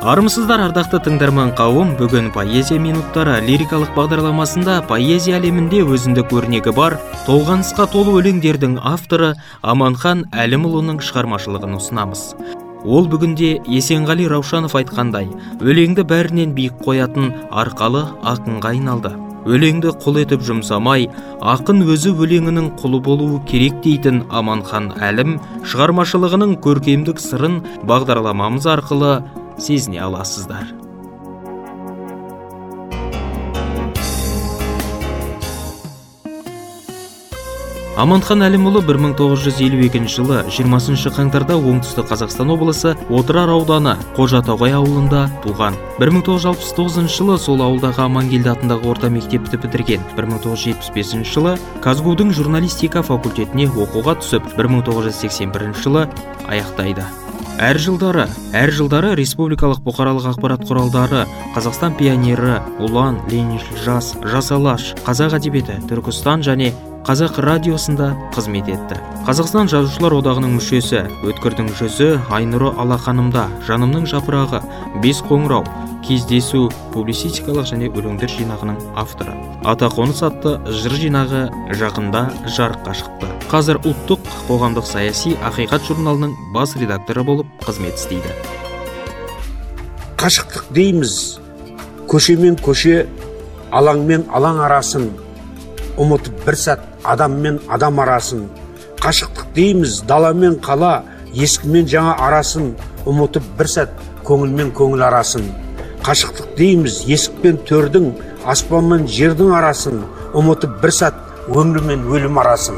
армысыздар ардақты тыңдарман қауым бүгін поэзия минуттары лирикалық бағдарламасында поэзия әлемінде өзіндік өрнегі бар толғанысқа толы өлеңдердің авторы аманхан әлімұлының шығармашылығын ұсынамыз. Ол бүгінде есенғали раушанов айтқандай өлеңді бәрінен биік қоятын арқалы ақынға айналды өлеңді құл етіп жұмсамай ақын өзі өлеңінің құлы болуы керек дейтін аманхан әлім шығармашылығының көркемдік сырын бағдарламамыз арқылы сезіне аласыздар. Аманхан әлімұлы 1952 жылы 20 қаңтарда оңтүстік қазақстан облысы отырар ауданы қожатоғай ауылында туған. 1969 жылы сол ауылдағы амангелді атындағы орта мектепті бітірген. 1975 жылы казгу журналистика факультетіне оқуға түсіп 1981 жылы аяқтайды. Әр жылдары әр жылдары республикалық бұқаралық ақпарат құралдары қазақстан пионері ұлан лениншіл жас жас алаш қазақ әдебиеті түркістан және қазақ радиосында қызмет етті. Қазақстан жазушылар одағының мүшесі өткірдің жүзі айнұры алақанымда. Жанымның жапырағы бес қоңырау кездесу публицистикалық және өлеңдер жинағының авторы. Атақоныс атты жыр жинағы жақында жарыққа шықты. Қазір ұлттық қоғамдық саяси ақиқат журналының бас редакторы болып қызмет істейді. Қашықтық дейміз. Көше мен көше алаң мен алаң арасын ұмытып бір сәт адам мен адам арасын. Қашықтық дейміз дала мен қала ескі мен жаңа арасын ұмытып бір сәт көңіл мен көңіл арасын. Қашықтық дейміз есік пен төрдің аспан мен жердің арасын ұмытып бір сәт өмір мен өлім арасын.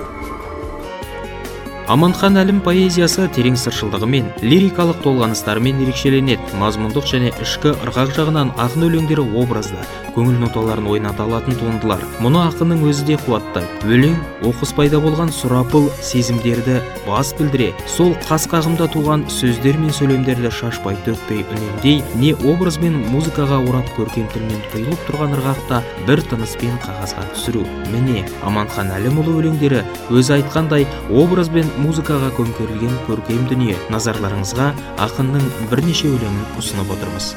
Аманхан әлім поэзиясы терең сыршылдығымен лирикалық толғаныстарымен ерекшеленеді. Мазмұндық және ішкі ырғақ жағынан ақын өлеңдері образды көңіл ноталарын ойната алатын туындылар. Мұны ақынның өзі де қуаттайды өлең оқыс пайда болған сұрапыл сезімдерді бас білдіре сол қас қағымда туған сөздер мен сөйлемдерді шашпай төкпей үнемдей не образ бен музыкаға орап көркем тілмен құйылып тұрған ырғақта бір тыныспен қағазға түсіру. Міне аманхан әлімұлы өлеңдері өзі айтқандай образ бен музыкаға көмкерілген көркем дүние. Назарларыңызға ақынның бірнеше өлеңін ұсынып отырмыз.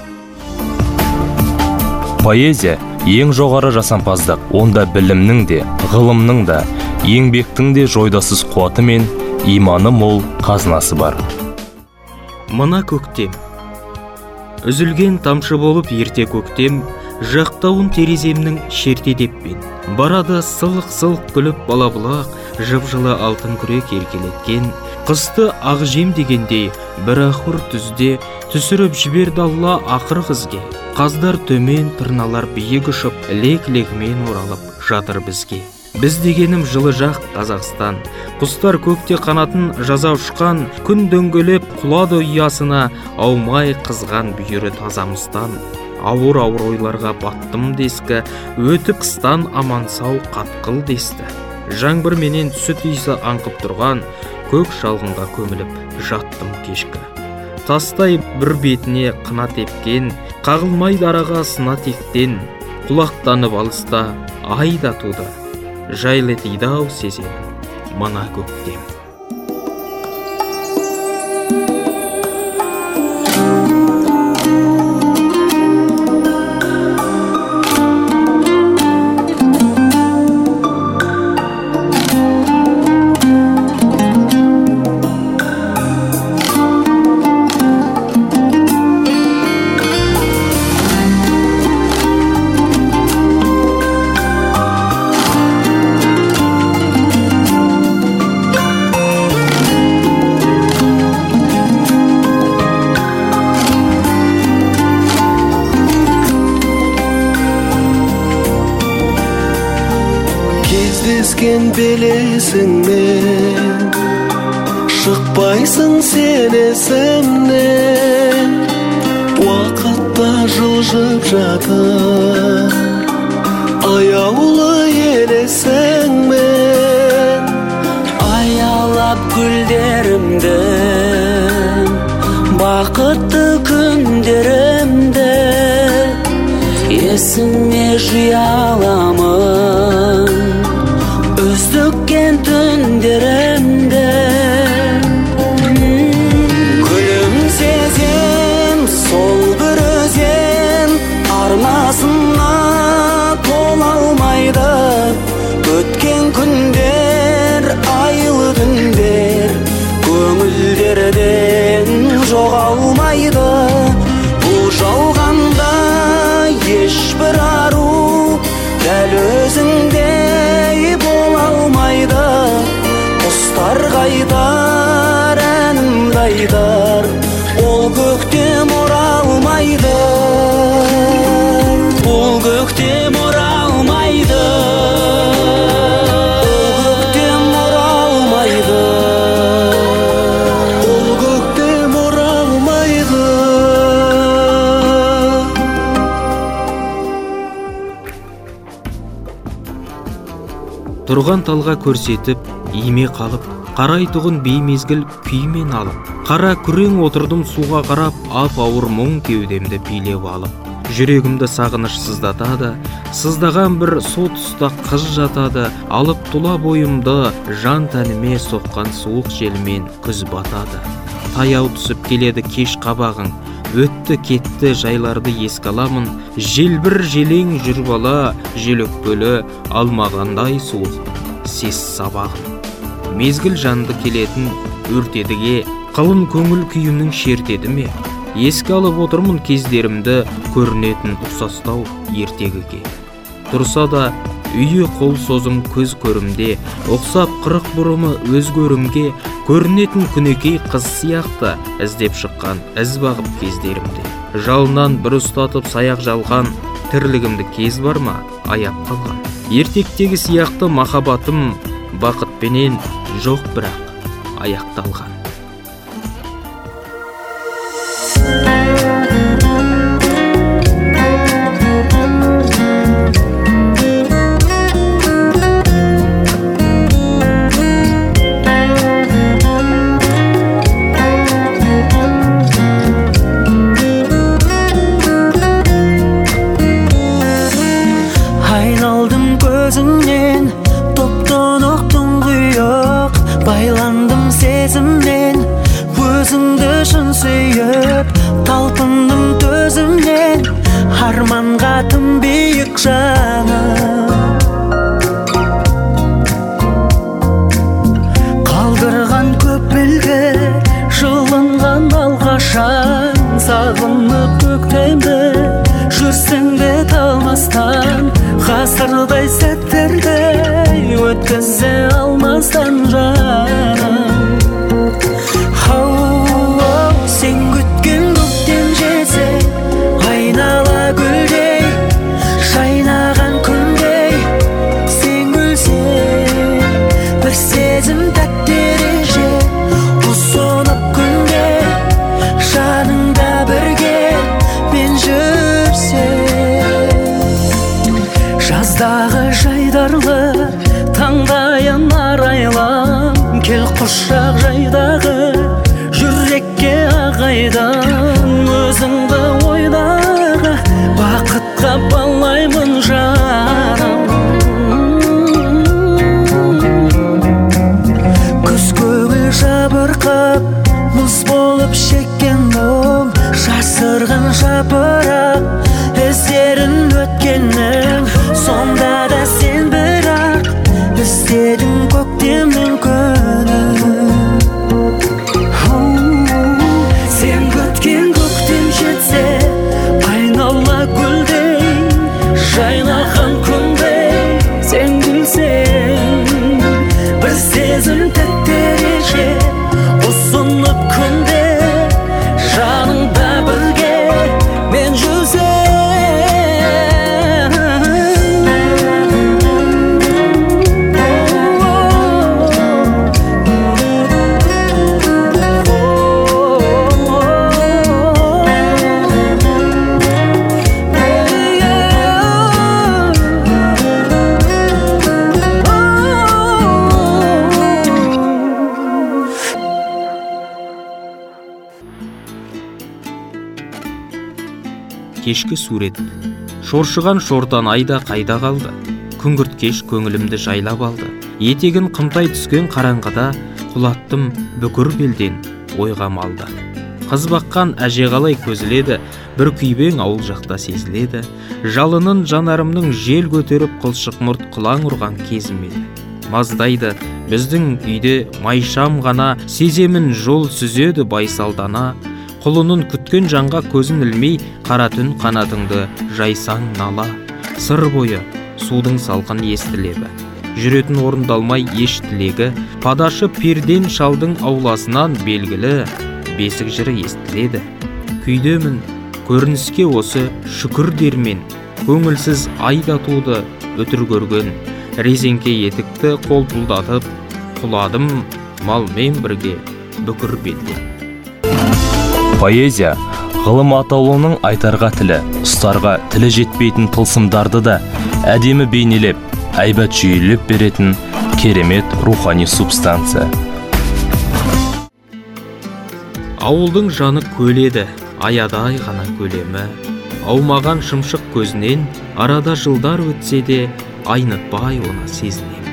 Поэзия ең жоғары жасампаздық. Онда білімнің де ғылымның да еңбектің де жойдасыз қуаты мен иманы мол қазынасы бар. Мына көктем. Үзілген тамшы болып ерте көктем жақтауын тереземнің шертедеппен барады сылық сылық күліп балабұлақ жып жылы алтын күрек еркелеткен қысты ақ жем дегендей бір ақыр түзде түсіріп жіберді алла ақыр қызге. Қаздар төмен тырналар биік ұшып лек легімен оралып жатыр бізге. Біз дегенім жылы жақ қазақстан. Құстар көкте қанатын жаза ұшқан күн дөңгелеп құлады ұясына аумай қызған бүйірі тазамыздан ауыр ауыр ойларға баттым дескі өтіп қыстан аман сау қатқыл десті. Жаңбыр менен сүт иісі аңқып тұрған көк шалғынға көміліп жаттым кешкі. Тастай бір бетіне қына тепкен қағылмайды араға сына тектен құлақтанып алыста ай да туды. Жайлы ау сеземін мына көктем. Жатыр аяулы елесіңмен аялап гүлдерімді бақытты күндерімді есіме жия аламын тұрған талға көрсетіп име қалып қарайтұғын беймезгіл күймен алып қара күрең отырдым суға қарап ап ауыр мұң кеудемді билеп алып. Жүрегімді сағыныш сыздатады сыздаған бір со тұста қыз жатады алып тұла бойымды жан тәніме соққан суық желмен күз батады. Таяу түсіп келеді кеш қабағың өтті кетті жайларды еске аламын. Желбір желең жүр бала жел өкпелі алмағандай суық. Сес сабағын мезгіл жанды келетін өртедіге қалың көңіл күйімнің шертеді ме? Еске алып отырмын кездерімді көрінетін ұқсастау ертегіге. Тұрса да үйі қол созым көз көрімде ұқсап қырық бұрымы өз көрімге көрінетін күнекей қыз сияқты іздеп шыққан із бағып кездерімде. Жалынан бір ұстатып саяқ жалған тірлігімді кез бар ма? Аяп қалған. Ертектегі сияқты махаббатым бақытпенен жоқ бірақ аяқталған. Де талмастан ғасырдай сәттерді өткізе алмастан жаным. арайлам кешкі сурет. Шоршыған шортан айда қайда қалды? Күңгірт кеш көңілімді жайлап алды. Етегін қымтай түскен қараңғыда құлаттым бүкір белден ойға малды. Қыз баққан әже қалай көзіледі бір күйбең ауыл жақта сезіледі. Жалынын жанарымның жел көтеріп қылшық мұрт қылаң ұрған кезім еді. Маздайды біздің үйде майшам ғана сеземін жол сүзеді байсалдана. Құлынын күткен жанға көзін ілмей қара түн қанатыңды жайсаң нала. Сыр бойы судың салқын естілебі жүретін орындалмай еш тілегі. Падашы перден шалдың ауласынан белгілі бесік жыры естіледі. Күйдемін көрініске осы шүкір дермен. Көңілсіз айдатуды өтір көрген. Резеңке етікті қолпылдатып құладым малмен бірге бүкір белден. Поэзия ғылым атаулының айтарға тілі ұстарға тілі жетпейтін тылсымдарды да әдемі бейнелеп әйбат жүйелеп беретін керемет рухани субстанция. Ауылдың жаны көледі аядай ғана көлемі. Аумаған шымшық көзінен арада жылдар өтсе де айнытпай оны сезінем.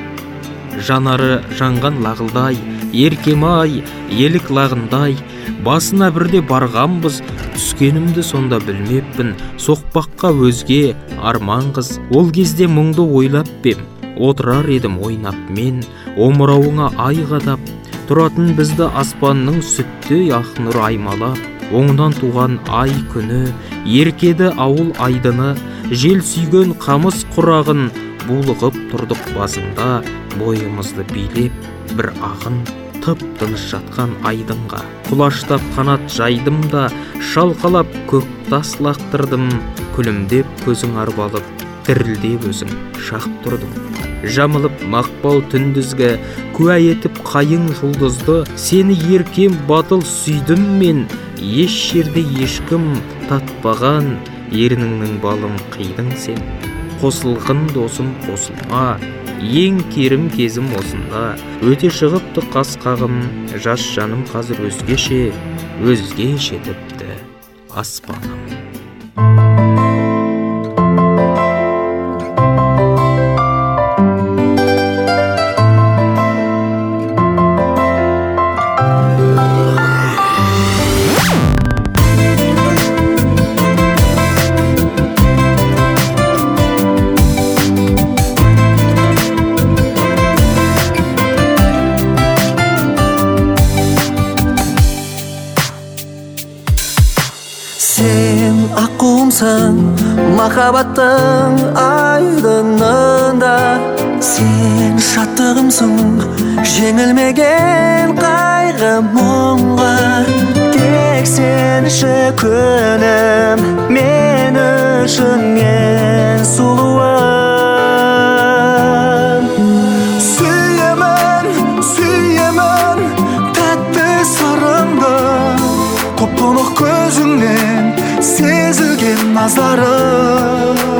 Жанары жанған лағылдай еркем-ай елік лағындай басына бірде барғанбыз түскенімді сонда білмеппін. Соқпаққа өзге арман қыз ол кезде мұңды ойлап пем. Отырар едім ойнап мен. Омырауыңа ай қадап. Тұратын бізді аспанның сүттей ақ нұр аймалап. Оңынан туған ай күні. Еркеді ауыл айдыны. Жел сүйген қамыс құрағын булығып тұрдық басында. Бойымызды билеп бір ағын. Тып тыныш жатқан айдынға. Құлаштап қанат жайдым да шалқалап көк тас лақтырдым. Күлімдеп көзің арбалып дірілдеп өзің шақ тұрдың жамылып мақпал түндізгі куә етіп қайың жұлдызды сені еркем батыл сүйдім мен. Еш жерде ешкім татпаған ерніңнің балын қидың сен. Қосылғын досым қосылма ең керім кезім осында. Өте шығыпты қас қағым жас жаным қазір өзгеше өзгеше тіпті аспаным. Аққуымсың махаббаттың айдынында сен шаттығымсың жеңілмеген қайғы мұңға тек сенші күнім мен үшін ең сұлуым Nazarão.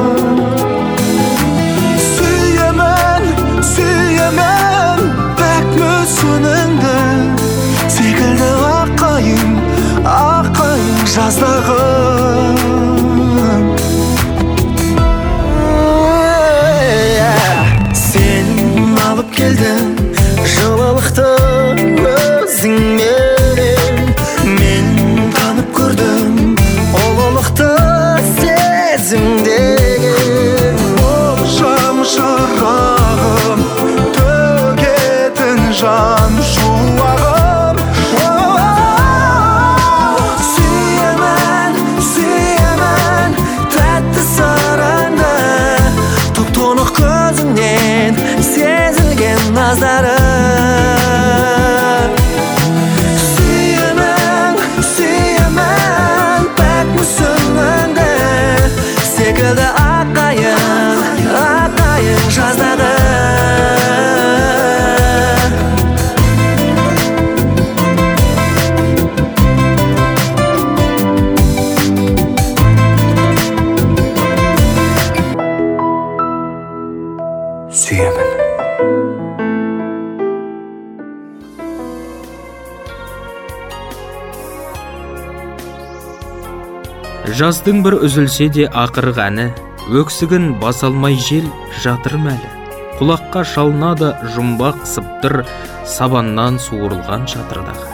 Жаздың бір үзілсе де ақырғы әні. Өксігін баса алмай жел жатыр мәлі. Құлаққа шалынады жұмбақ сыбдыр сабаннан суырылған шатырдағы.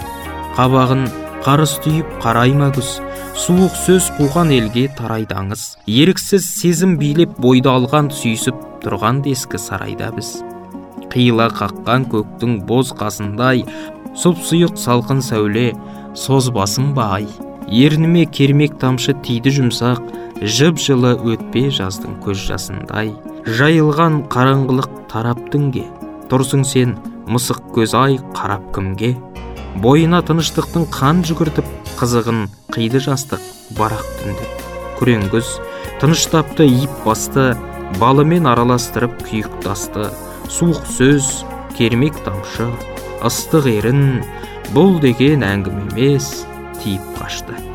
Қабағын қарыс түйіп қарай ма күз? Суық сөз қуған елге тарайды аңыз еріксіз сезім билеп бойды алған сүйісіп тұрған ескі сарайда біз. Қиыла қаққан көктің боз қасындай сұп-сұйық салқын сәуле созбасын ба ай? Ерніме кермек тамшы тиді жұмсақ жып жылы өтпе жаздың көз жасындай. Жайылған қараңғылық тарап түнге тұрсың сен мысық көз ай қарап кімге? Бойына тыныштықтың қан жүгіртіп қызығын қиды жастық барақ түнде. Күрең күз тыныштапты иіп басты балымен араластырып күйік тасты. Суық сөз кермек тамшы ыстық ерін бұл деген әңгіме емес. Тиіп қашты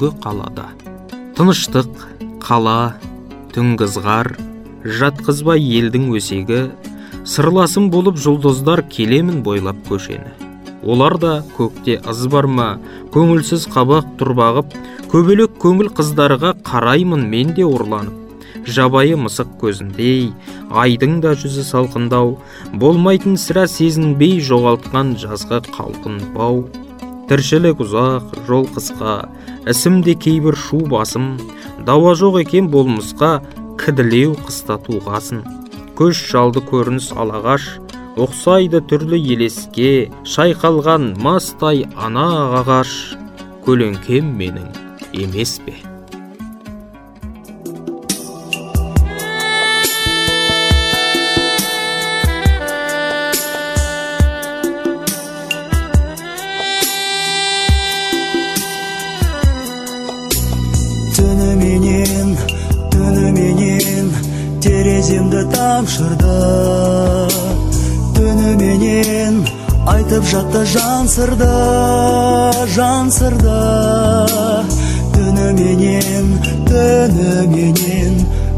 түнгі қалада тыныштық қала түнгі ызғар жатқызбай елдің өсегі сырласым болып жұлдыздар келемін бойлап көшені. Олар да көкте ыз бар ма көңілсіз қабақ тұрбағып көбелек көңіл қыздарға қараймын мен де ұрланып. Жабайы мысық көзіндей айдың да жүзі салқындау болмайтын сірә сезінбей жоғалтқан жазғы қалқынбау тіршілік ұзақ жол қысқа ісімде кейбір шу басым дауа жоқ екен болмысқа кіділеу қыста туғасын. Көш жалды көрініс алағаш ұқсайды түрлі елеске шайқалған мастай ана ағаш. Көлеңкем менің емес пе? Жан сырды жан сырды түніменен түніменен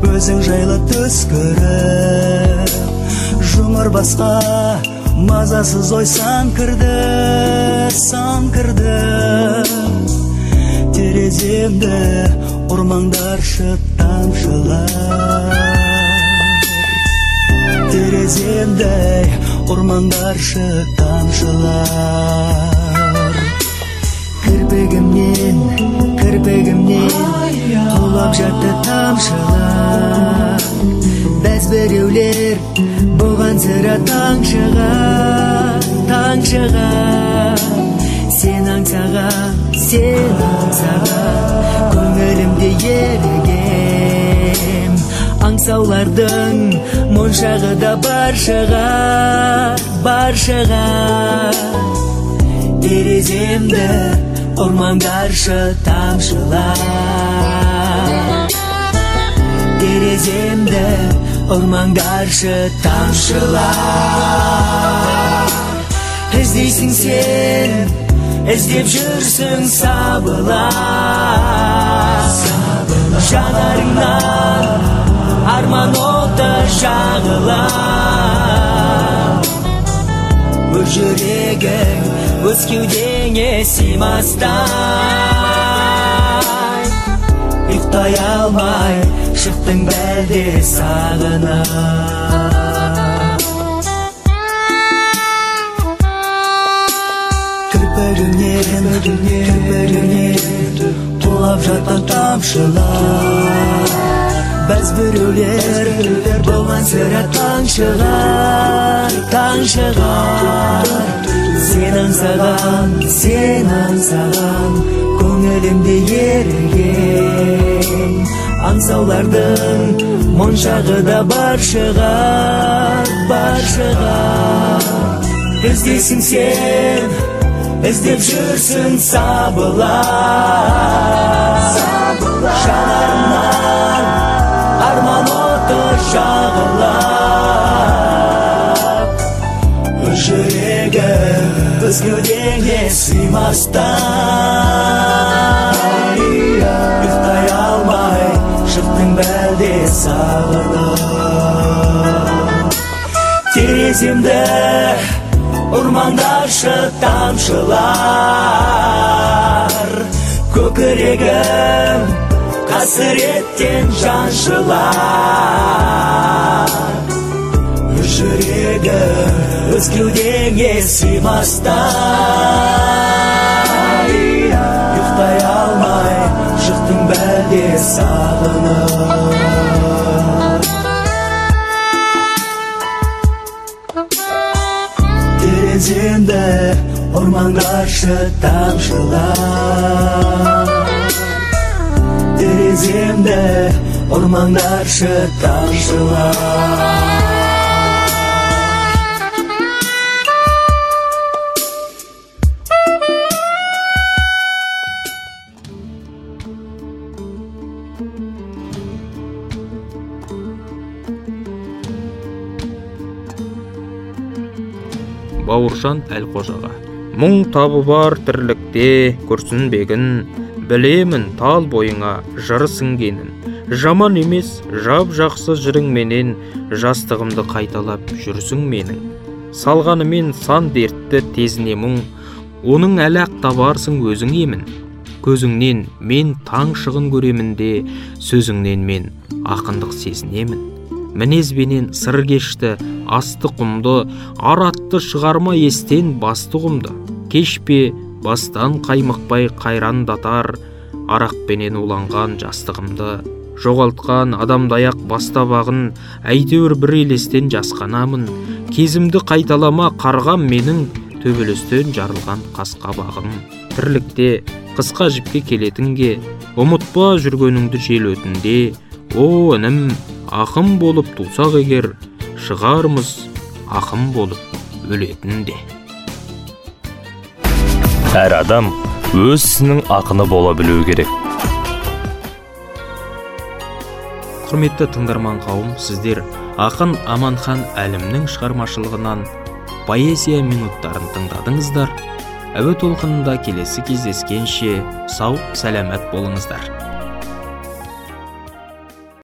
өзің жайлы түс көріп жұмыр басқа мазасыз ой сан кірді сан кірді. Тереземді ұрмаңдаршы тамшылар тереземді ұрмаңдаршы тамшылар кірпігімнен кірпігімнен құлап жатты тамшылар. Бәз біреулер бұған сірә таң шығар таң шығар сен аңсаған сен аңсаған көңілімде ерігем аңсаулардың моншағы да бар шығар бар шығар. Тереземді ұрмаңдаршы тамшылар. Тереземді ұрмаңдаршы тамшылар. Іздейсің сен іздеп жүрсің сабылар жанарыңнан арман оты жағылар өз жүрегің өз кеудеңе сыймастай. Ұйықтай алмай шықтың бәлде сағынып кірпігіңнен кірпігіңнен құлап жатқан тамшылар. Бәз біреулер болған сірә таң шығар таң шығар сен аңсаған сен аңсаған көңілімде еріген аңсаулардың моншағы да бар шығар бар шығар іздейсің сен іздеп жүрсің сабылар жанарыңнан арман өз жүрегім өз кеудеңе сыймастай ұйықтай алмай шықтың бәлде сағынып тереземді ұрмаңдаршы тамшылар көкірегім қасіреттен жаншылар өз жүрегім өз кеудеңе сыймастай ұйықтай алмай шықтың бәлде сағынып тереземді ұрмаңдаршы тамшылар тереземді ұрмаңдаршы тамшылар бауыржан әлқожаға. Мұң табы бар тірлікте күрсінбегін білемін тал бойыңа жыры сіңгенін жаман емес жап жақсы жырыңменен жастығымды қайталап жүрсің менің. Салғанымен сан дертті тезіне мұң оның әлі ақ табарсың өзің емін. Көзіңнен мен таң шығын көремін де сөзіңнен мен ақындық сезінемін. Мінезбенен сыр кешті асты құмды аратты шығарма естен басты құмды. Кешпе бастан қаймықпай қайрандатар арақпенен уланған жастығымды жоғалтқан адамдай ақ бастабағын әйтеуір бір елестен жасқанамын кезімді қайталама қарғам менің төбелестен жарылған қас қабағым тірлікте қысқа жіпке келетінге ұмытпа жүргеніңді жел өтінде. О інім ақын болып тусақ егер шығармыз ақын болып өлетін де әр адам өз ісінің ақыны бола білуі керек. Құрметті тыңдарман қауым сіздер ақын аманхан әлімнің шығармашылығынан поэзия минуттарын тыңдадыңыздар. Әуе толқынында келесі кездескенше сау сәлемет болыңыздар.